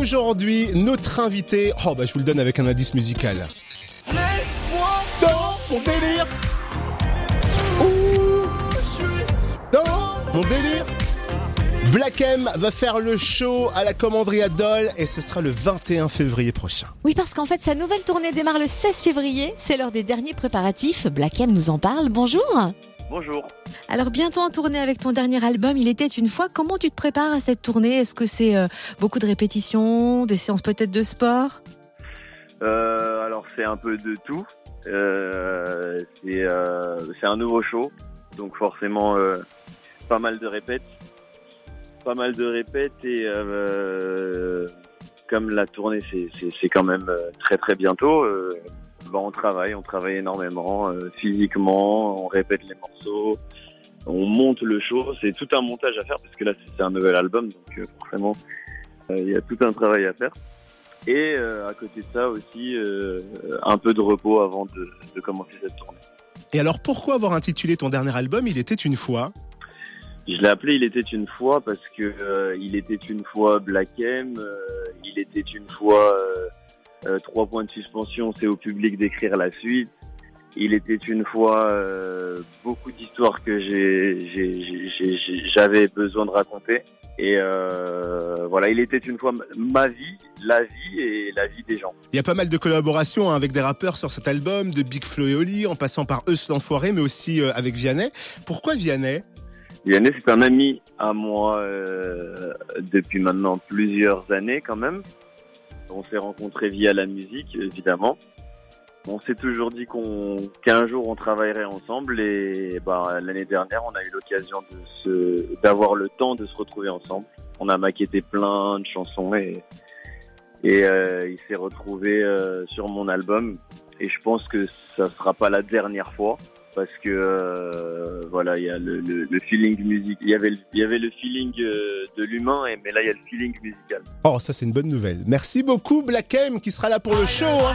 aujourd'hui, notre invité, oh bah je vous le donne avec un indice musical. Dans mon délire Ouh, Dans mon délire Black M va faire le show à la commanderie Adol et ce sera le 21 février prochain. Oui, parce qu'en fait, sa nouvelle tournée démarre le 16 février. C'est l'heure des derniers préparatifs. Black M nous en parle. Bonjour. Bonjour. Alors, bientôt en tournée avec ton dernier album, Il était une fois. Comment tu te prépares à cette tournée? Est-ce que c'est euh, beaucoup de répétitions, des séances peut-être de sport? Euh, alors c'est un peu de tout. Euh, c'est un nouveau show, donc forcément pas mal de répètes, pas mal de répètes et comme la tournée c'est quand même très très bientôt. Bah, on travaille, on travaille énormément euh, physiquement, on répète les morceaux, on monte le show. C'est tout un montage à faire parce que là c'est un nouvel album, donc euh, forcément euh, il y a tout un travail à faire. Et à côté de ça aussi, un peu de repos avant de, de commencer cette tournée. Et alors pourquoi avoir intitulé ton dernier album Il était une fois? Je l'ai appelé Il était une fois parce que euh, il était une fois Black M, euh, il était une fois euh, trois points de suspension, c'est au public d'écrire la suite. Il était une fois euh, beaucoup d'histoires que j'avais besoin de raconter. Et euh, voilà, il était une fois ma vie, la vie et la vie des gens. Il y a pas mal de collaborations hein, avec des rappeurs sur cet album, de Big Flo et Oli, en passant par Eus l'Enfoiré, mais aussi euh, avec Vianney. Pourquoi Vianney? Yannis, c'est un ami à moi euh, depuis maintenant plusieurs années quand même. On s'est rencontrés via la musique, évidemment. On s'est toujours dit qu'un jour on travaillerait ensemble et bah, l'année dernière on a eu l'occasion d'avoir le temps de se retrouver ensemble. On a maquetté plein de chansons et euh, il s'est retrouvé euh, sur mon album et je pense que ça sera pas la dernière fois parce que euh, voilà il y a le, feeling musique il y avait le, feeling euh, de l'humain mais là il y a le feeling musical Oh, ça c'est une bonne nouvelle. Merci beaucoup Black M qui sera là pour le show. hein.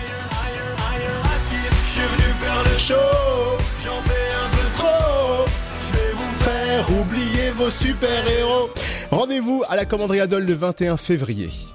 Rendez-vous à la commanderie Adol le 21 février.